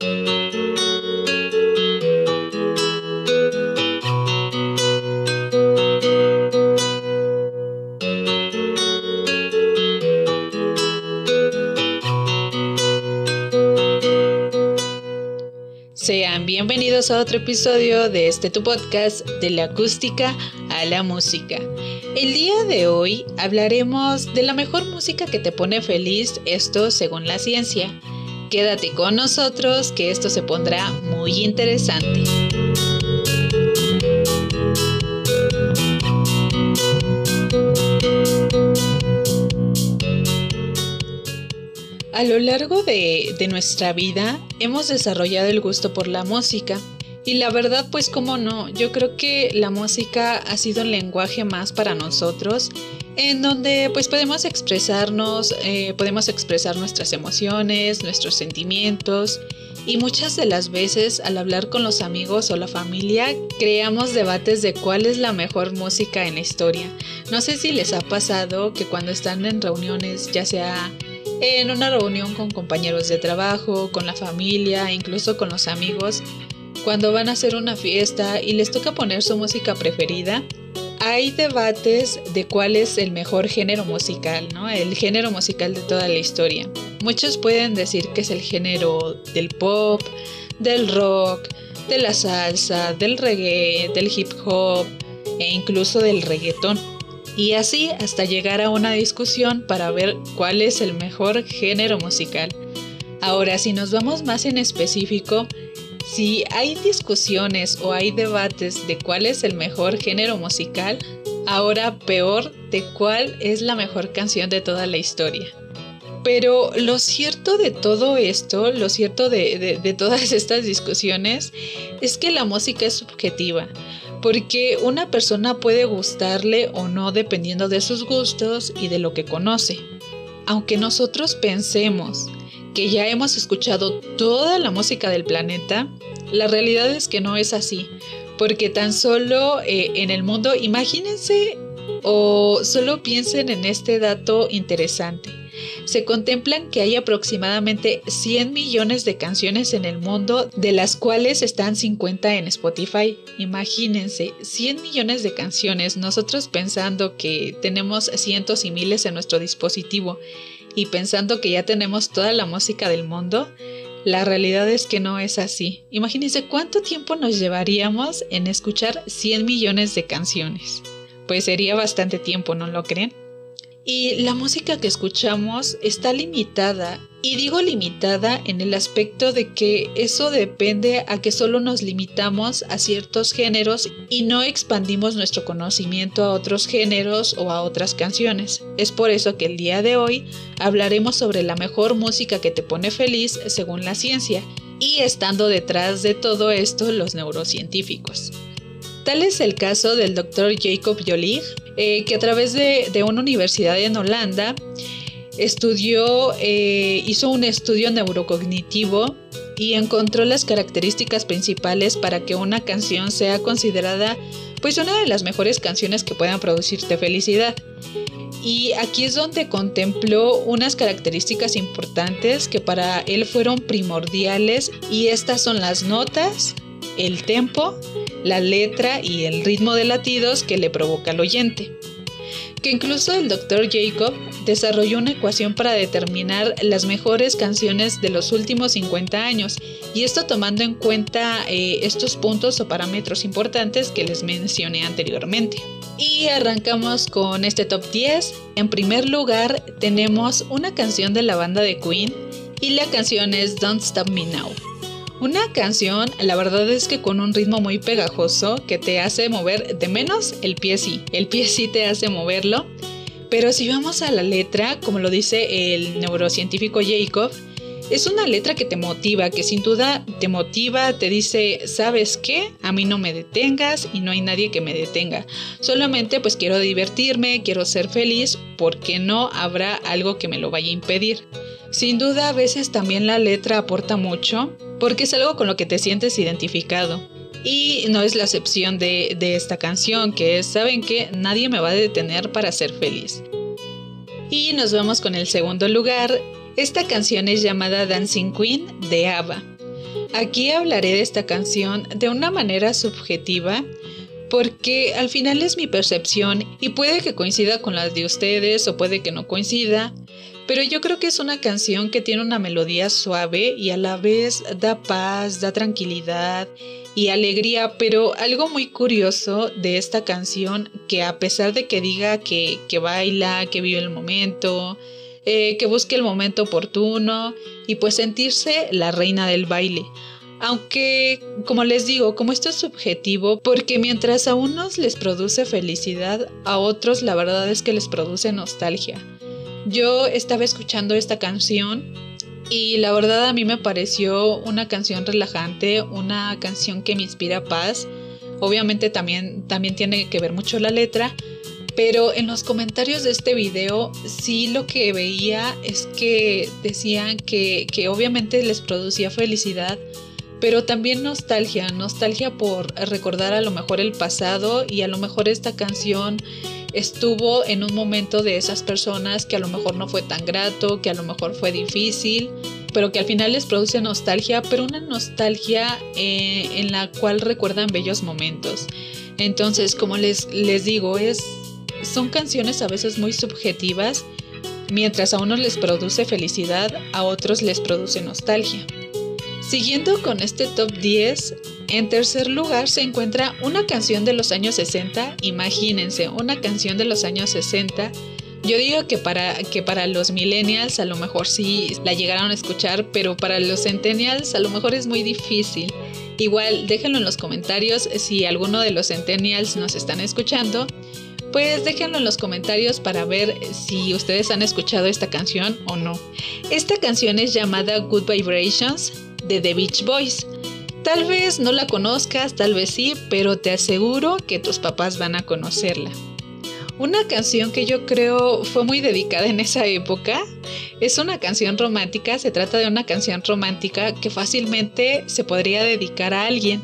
Sean bienvenidos a otro episodio de este tu podcast de la acústica a la música. El día de hoy hablaremos de la mejor música que te pone feliz, esto según la ciencia. Quédate con nosotros que esto se pondrá muy interesante. A lo largo de, nuestra vida hemos desarrollado el gusto por la música. Y la verdad, pues como no, yo creo que la música ha sido el lenguaje más para nosotros, en donde pues podemos expresarnos, eh, podemos expresar nuestras emociones, nuestros sentimientos, y muchas de las veces al hablar con los amigos o la familia creamos debates de cuál es la mejor música en la historia. No sé si les ha pasado que cuando están en reuniones, ya sea en una reunión con compañeros de trabajo, con la familia, incluso con los amigos, cuando van a hacer una fiesta y les toca poner su música preferida, hay debates de cuál es el mejor género musical, ¿no? El género musical de toda la historia. Muchos pueden decir que es el género del pop, del rock, de la salsa, del reggae, del hip hop e incluso del reggaetón y así hasta llegar a una discusión para ver cuál es el mejor género musical. Ahora, si nos vamos más en específico, si hay discusiones o hay debates de cuál es el mejor género musical, ahora peor de cuál es la mejor canción de toda la historia. Pero lo cierto de todo esto, lo cierto de, todas estas discusiones, es que la música es subjetiva porque una persona puede gustarle o no dependiendo de sus gustos y de lo que conoce. Aunque nosotros pensemos que ya hemos escuchado toda la música del planeta, la realidad es que no es así, porque tan solo eh, en el mundo, imagínense o solo piensen en este dato interesante se contemplan que hay aproximadamente 100 millones de canciones en el mundo, de las cuales están 50 en Spotify. Imagínense, 100 millones de canciones, nosotros pensando que tenemos cientos y miles en nuestro dispositivo y pensando que ya tenemos toda la música del mundo, la realidad es que no es así. Imagínense cuánto tiempo nos llevaríamos en escuchar 100 millones de canciones. Pues sería bastante tiempo, ¿no lo creen? Y la música que escuchamos está limitada. Y digo limitada en el aspecto de que eso depende a que solo nos limitamos a ciertos géneros y no expandimos nuestro conocimiento a otros géneros o a otras canciones. Es por eso que el día de hoy hablaremos sobre la mejor música que te pone feliz según la ciencia y estando detrás de todo esto los neurocientíficos. Tal es el caso del doctor Jacob Jolie, eh, que a través de, una universidad en Holanda estudió, eh, hizo un estudio neurocognitivo y encontró las características principales para que una canción sea considerada pues una de las mejores canciones que puedan producirte felicidad. Y aquí es donde contempló unas características importantes que para él fueron primordiales y estas son las notas, el tempo, la letra y el ritmo de latidos que le provoca al oyente. Que incluso el Dr. Jacob desarrolló una ecuación para determinar las mejores canciones de los últimos 50 años, y esto tomando en cuenta eh, estos puntos o parámetros importantes que les mencioné anteriormente. Y arrancamos con este top 10. En primer lugar tenemos una canción de la banda de Queen y la canción es Don't Stop Me Now. Una canción, la verdad es que con un ritmo muy pegajoso que te hace mover de menos el pie sí, el pie sí te hace moverlo. Pero si vamos a la letra, como lo dice el neurocientífico Jacob, es una letra que te motiva, que sin duda te motiva, te dice, ¿sabes qué? A mí no me detengas y no hay nadie que me detenga. Solamente pues quiero divertirme, quiero ser feliz, porque no habrá algo que me lo vaya a impedir. Sin duda a veces también la letra aporta mucho porque es algo con lo que te sientes identificado. Y no es la excepción de, esta canción, que es, ¿saben que Nadie me va a detener para ser feliz. Y nos vamos con el segundo lugar. Esta canción es llamada Dancing Queen de ABBA. Aquí hablaré de esta canción de una manera subjetiva porque al final es mi percepción y puede que coincida con las de ustedes o puede que no coincida, pero yo creo que es una canción que tiene una melodía suave y a la vez da paz, da tranquilidad y alegría, pero algo muy curioso de esta canción, que a pesar de que diga que, que baila, que vive el momento, eh, que busque el momento oportuno y pues sentirse la reina del baile. Aunque, como les digo, como esto es subjetivo, porque mientras a unos les produce felicidad, a otros la verdad es que les produce nostalgia. Yo estaba escuchando esta canción y la verdad a mí me pareció una canción relajante, una canción que me inspira paz. Obviamente también, también tiene que ver mucho la letra, pero en los comentarios de este video sí lo que veía es que decían que, que obviamente les producía felicidad, pero también nostalgia, nostalgia por recordar a lo mejor el pasado y a lo mejor esta canción estuvo en un momento de esas personas que a lo mejor no fue tan grato, que a lo mejor fue difícil, pero que al final les produce nostalgia, pero una nostalgia eh, en la cual recuerdan bellos momentos. Entonces, como les, les digo, es, son canciones a veces muy subjetivas, mientras a unos les produce felicidad, a otros les produce nostalgia. Siguiendo con este top 10, en tercer lugar se encuentra una canción de los años 60, imagínense, una canción de los años 60. Yo digo que para, que para los millennials a lo mejor sí la llegaron a escuchar, pero para los centennials a lo mejor es muy difícil. Igual déjenlo en los comentarios si alguno de los centennials nos están escuchando. Pues déjenlo en los comentarios para ver si ustedes han escuchado esta canción o no. Esta canción es llamada Good Vibrations de The Beach Boys. Tal vez no la conozcas, tal vez sí, pero te aseguro que tus papás van a conocerla. Una canción que yo creo fue muy dedicada en esa época. Es una canción romántica, se trata de una canción romántica que fácilmente se podría dedicar a alguien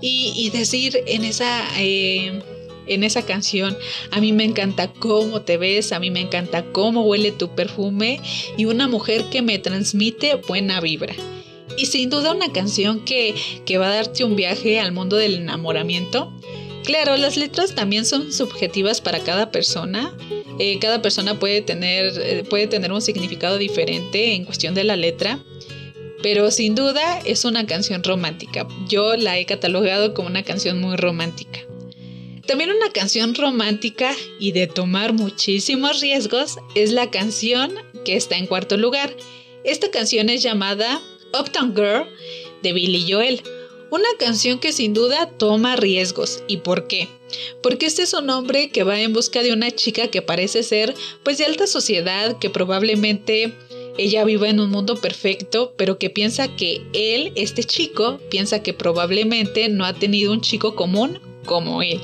y, decir en esa, eh, en esa canción, a mí me encanta cómo te ves, a mí me encanta cómo huele tu perfume y una mujer que me transmite buena vibra. Y sin duda una canción que, va a darte un viaje al mundo del enamoramiento. Claro, las letras también son subjetivas para cada persona. Eh, cada persona puede tener, eh, puede tener un significado diferente en cuestión de la letra. Pero sin duda es una canción romántica. Yo la he catalogado como una canción muy romántica. También una canción romántica y de tomar muchísimos riesgos es la canción que está en cuarto lugar. Esta canción es llamada Uptown Girl de Billy Joel. Una canción que sin duda toma riesgos. ¿Y por qué? Porque este es un hombre que va en busca de una chica que parece ser pues de alta sociedad, que probablemente ella viva en un mundo perfecto, pero que piensa que él, este chico, piensa que probablemente no ha tenido un chico común como él.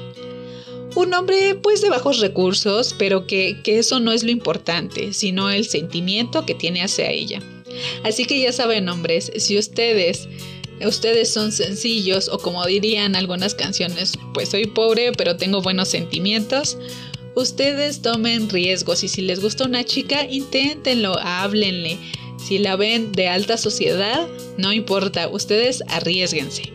Un hombre pues de bajos recursos, pero que, que eso no es lo importante, sino el sentimiento que tiene hacia ella. Así que ya saben, hombres, si ustedes ustedes son sencillos o como dirían algunas canciones, pues soy pobre pero tengo buenos sentimientos. Ustedes tomen riesgos y si les gusta una chica, inténtenlo, háblenle. Si la ven de alta sociedad, no importa, ustedes arriesguense.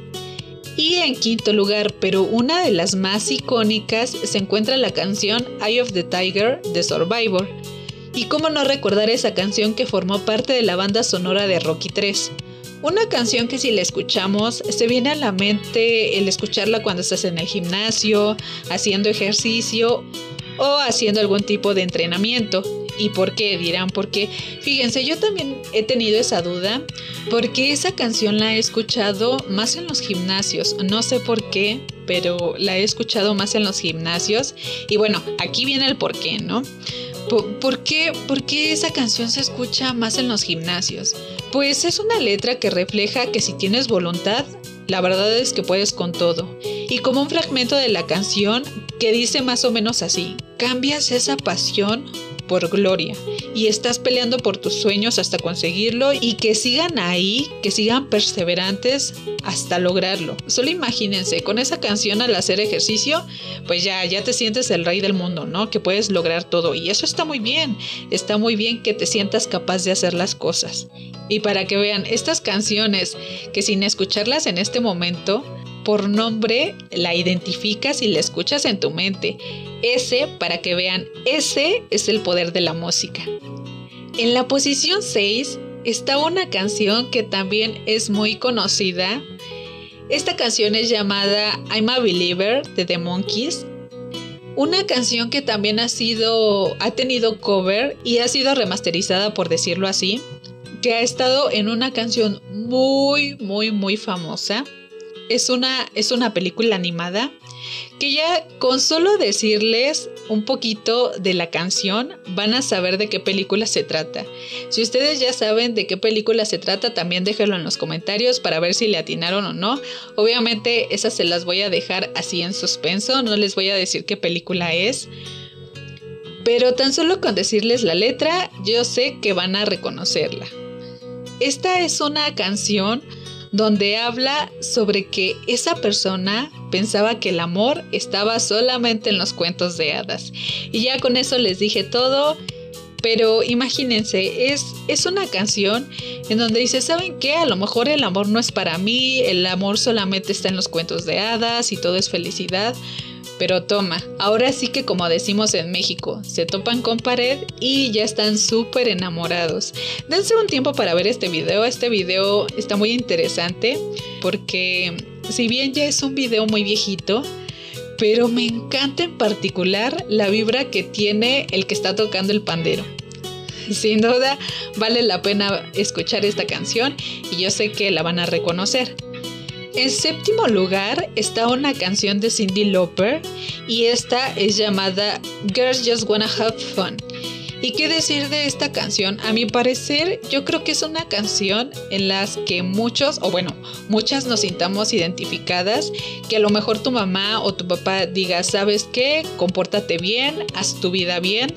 Y en quinto lugar, pero una de las más icónicas, se encuentra la canción Eye of the Tiger de Survivor. Y cómo no recordar esa canción que formó parte de la banda sonora de Rocky 3. Una canción que si la escuchamos se viene a la mente el escucharla cuando estás en el gimnasio, haciendo ejercicio o haciendo algún tipo de entrenamiento. ¿Y por qué? Dirán, porque fíjense, yo también he tenido esa duda, porque esa canción la he escuchado más en los gimnasios, no sé por qué, pero la he escuchado más en los gimnasios. Y bueno, aquí viene el por qué, ¿no? ¿Por, qué, esa canción se escucha más en los gimnasios? Pues es una letra que refleja que si tienes voluntad, la verdad es que puedes con todo. Y como un fragmento de la canción que dice más o menos así, cambias esa pasión por gloria y estás peleando por tus sueños hasta conseguirlo y que sigan ahí, que sigan perseverantes hasta lograrlo. Solo imagínense, con esa canción al hacer ejercicio, pues ya, ya te sientes el rey del mundo, ¿no? Que puedes lograr todo y eso está muy bien, está muy bien que te sientas capaz de hacer las cosas. Y para que vean estas canciones que sin escucharlas en este momento, por nombre la identificas y la escuchas en tu mente. Ese, para que vean, ese es el poder de la música. En la posición 6 está una canción que también es muy conocida. Esta canción es llamada I'm a Believer de The Monkeys. Una canción que también ha sido ha tenido cover y ha sido remasterizada por decirlo así, que ha estado en una canción muy muy muy famosa es una, es una película animada que ya con solo decirles un poquito de la canción van a saber de qué película se trata. Si ustedes ya saben de qué película se trata, también déjenlo en los comentarios para ver si le atinaron o no. Obviamente esas se las voy a dejar así en suspenso, no les voy a decir qué película es. Pero tan solo con decirles la letra, yo sé que van a reconocerla. Esta es una canción donde habla sobre que esa persona pensaba que el amor estaba solamente en los cuentos de hadas. Y ya con eso les dije todo. Pero imagínense, es, es una canción en donde dice, ¿saben qué? A lo mejor el amor no es para mí, el amor solamente está en los cuentos de hadas y todo es felicidad. Pero toma, ahora sí que como decimos en México, se topan con pared y ya están súper enamorados. Dense un tiempo para ver este video, este video está muy interesante porque si bien ya es un video muy viejito, pero me encanta en particular la vibra que tiene el que está tocando el pandero. Sin duda vale la pena escuchar esta canción y yo sé que la van a reconocer. En séptimo lugar está una canción de Cindy Lauper y esta es llamada Girls Just Wanna Have Fun. ¿Y qué decir de esta canción? A mi parecer, yo creo que es una canción en las que muchos, o bueno, muchas nos sintamos identificadas, que a lo mejor tu mamá o tu papá diga, ¿sabes qué? Compórtate bien, haz tu vida bien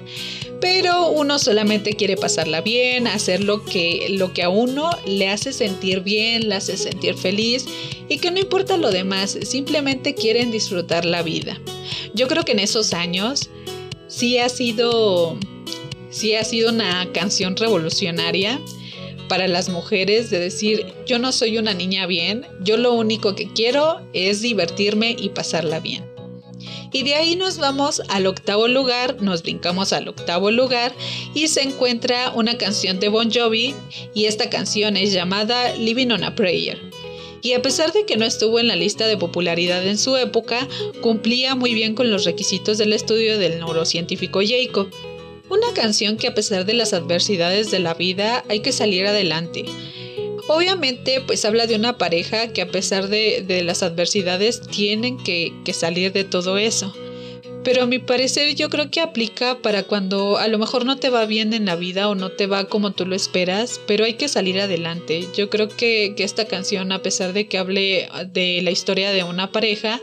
pero uno solamente quiere pasarla bien, hacer lo que, lo que a uno le hace sentir bien, le hace sentir feliz y que no importa lo demás, simplemente quieren disfrutar la vida. Yo creo que en esos años sí ha sido, sí ha sido una canción revolucionaria para las mujeres de decir, yo no soy una niña bien, yo lo único que quiero es divertirme y pasarla bien. Y de ahí nos vamos al octavo lugar, nos brincamos al octavo lugar y se encuentra una canción de Bon Jovi y esta canción es llamada Living on a Prayer. Y a pesar de que no estuvo en la lista de popularidad en su época, cumplía muy bien con los requisitos del estudio del neurocientífico Jacob. Una canción que a pesar de las adversidades de la vida hay que salir adelante. Obviamente, pues habla de una pareja que a pesar de, las adversidades tienen que, que salir de todo eso. Pero a mi parecer yo creo que aplica para cuando a lo mejor no te va bien en la vida o no te va como tú lo esperas, pero hay que salir adelante. Yo creo que, que esta canción, a pesar de que hable de la historia de una pareja,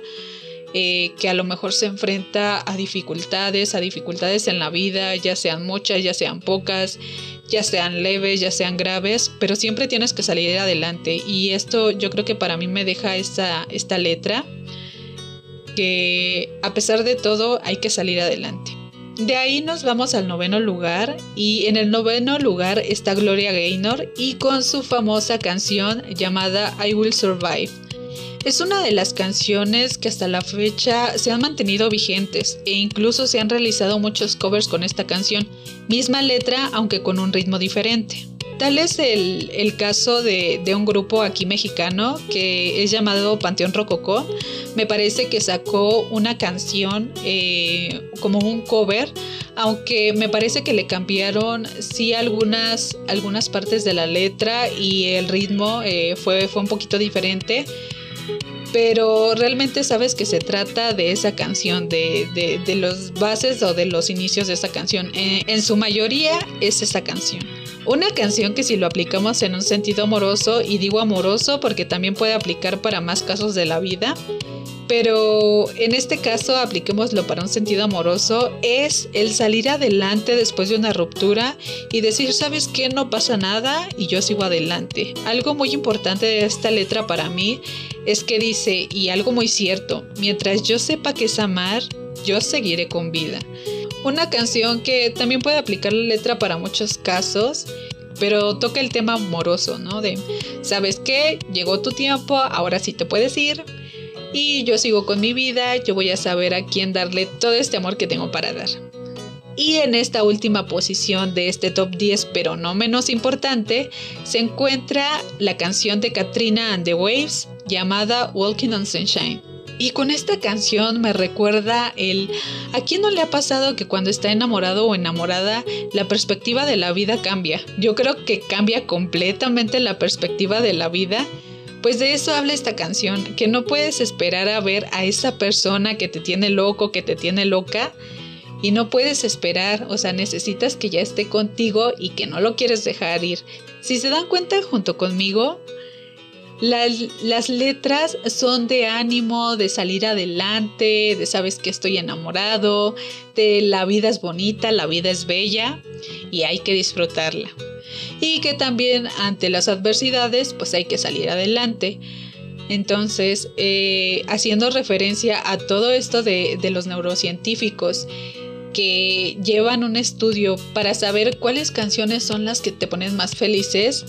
eh, que a lo mejor se enfrenta a dificultades, a dificultades en la vida, ya sean muchas, ya sean pocas, ya sean leves, ya sean graves, pero siempre tienes que salir adelante. Y esto yo creo que para mí me deja esta, esta letra, que a pesar de todo hay que salir adelante. De ahí nos vamos al noveno lugar y en el noveno lugar está Gloria Gaynor y con su famosa canción llamada I Will Survive. Es una de las canciones que hasta la fecha se han mantenido vigentes e incluso se han realizado muchos covers con esta canción, misma letra aunque con un ritmo diferente. Tal es el, caso de, un grupo aquí mexicano que es llamado Panteón Rococó. Me parece que sacó una canción eh, como un cover, aunque me parece que le cambiaron sí algunas, algunas partes de la letra y el ritmo eh, fue, fue un poquito diferente pero realmente sabes que se trata de esa canción, de, de, los bases o de los inicios de esa canción. Eh, en, su mayoría es esa canción. Una canción que si lo aplicamos en un sentido amoroso, y digo amoroso porque también puede aplicar para más casos de la vida, pero en este caso apliquémoslo para un sentido amoroso, es el salir adelante después de una ruptura y decir, ¿sabes qué? No pasa nada y yo sigo adelante. Algo muy importante de esta letra para mí es que dice, y algo muy cierto, mientras yo sepa que es amar, yo seguiré con vida. Una canción que también puede aplicar la letra para muchos casos, pero toca el tema amoroso, ¿no? De, ¿sabes qué? Llegó tu tiempo, ahora sí te puedes ir y yo sigo con mi vida, yo voy a saber a quién darle todo este amor que tengo para dar. Y en esta última posición de este top 10, pero no menos importante, se encuentra la canción de Katrina and the Waves llamada Walking on Sunshine. Y con esta canción me recuerda el ¿a quién no le ha pasado que cuando está enamorado o enamorada la perspectiva de la vida cambia? Yo creo que cambia completamente la perspectiva de la vida pues de eso habla esta canción, que no puedes esperar a ver a esa persona que te tiene loco, que te tiene loca, y no puedes esperar, o sea, necesitas que ya esté contigo y que no lo quieres dejar ir. Si se dan cuenta junto conmigo, las, las, letras son de ánimo, de salir adelante, de sabes que estoy enamorado, de la vida es bonita, la vida es bella y hay que disfrutarla y que también ante las adversidades pues hay que salir adelante. Entonces, eh, haciendo referencia a todo esto de, de los neurocientíficos que llevan un estudio para saber cuáles canciones son las que te ponen más felices,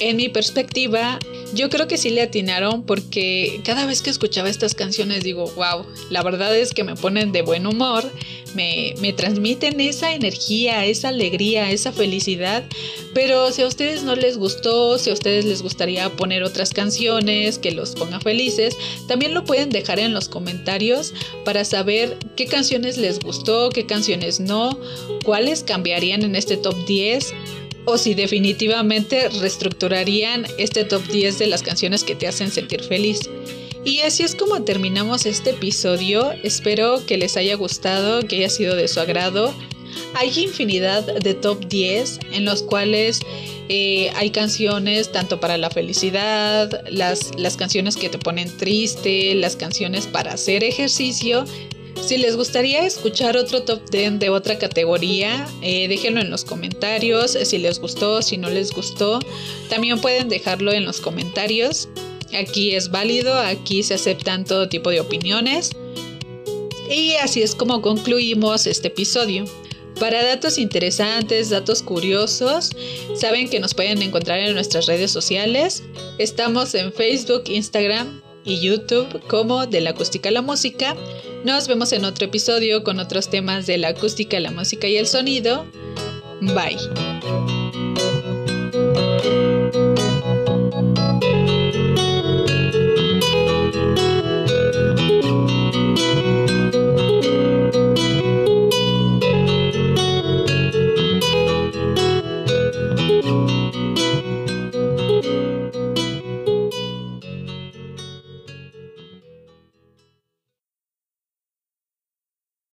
en mi perspectiva, yo creo que sí le atinaron porque cada vez que escuchaba estas canciones digo, wow, la verdad es que me ponen de buen humor, me, me transmiten esa energía, esa alegría, esa felicidad, pero si a ustedes no les gustó, si a ustedes les gustaría poner otras canciones que los ponga felices, también lo pueden dejar en los comentarios para saber qué canciones les gustó, qué canciones no, cuáles cambiarían en este top 10 o si definitivamente reestructurarían este top 10 de las canciones que te hacen sentir feliz. Y así es como terminamos este episodio. Espero que les haya gustado, que haya sido de su agrado. Hay infinidad de top 10 en los cuales eh, hay canciones tanto para la felicidad, las, las canciones que te ponen triste, las canciones para hacer ejercicio si les gustaría escuchar otro top 10 de otra categoría, eh, déjenlo en los comentarios. Si les gustó, si no les gustó, también pueden dejarlo en los comentarios. Aquí es válido, aquí se aceptan todo tipo de opiniones. Y así es como concluimos este episodio. Para datos interesantes, datos curiosos, saben que nos pueden encontrar en nuestras redes sociales. Estamos en Facebook, Instagram, y YouTube como de la acústica a la música. Nos vemos en otro episodio con otros temas de la acústica, la música y el sonido. Bye.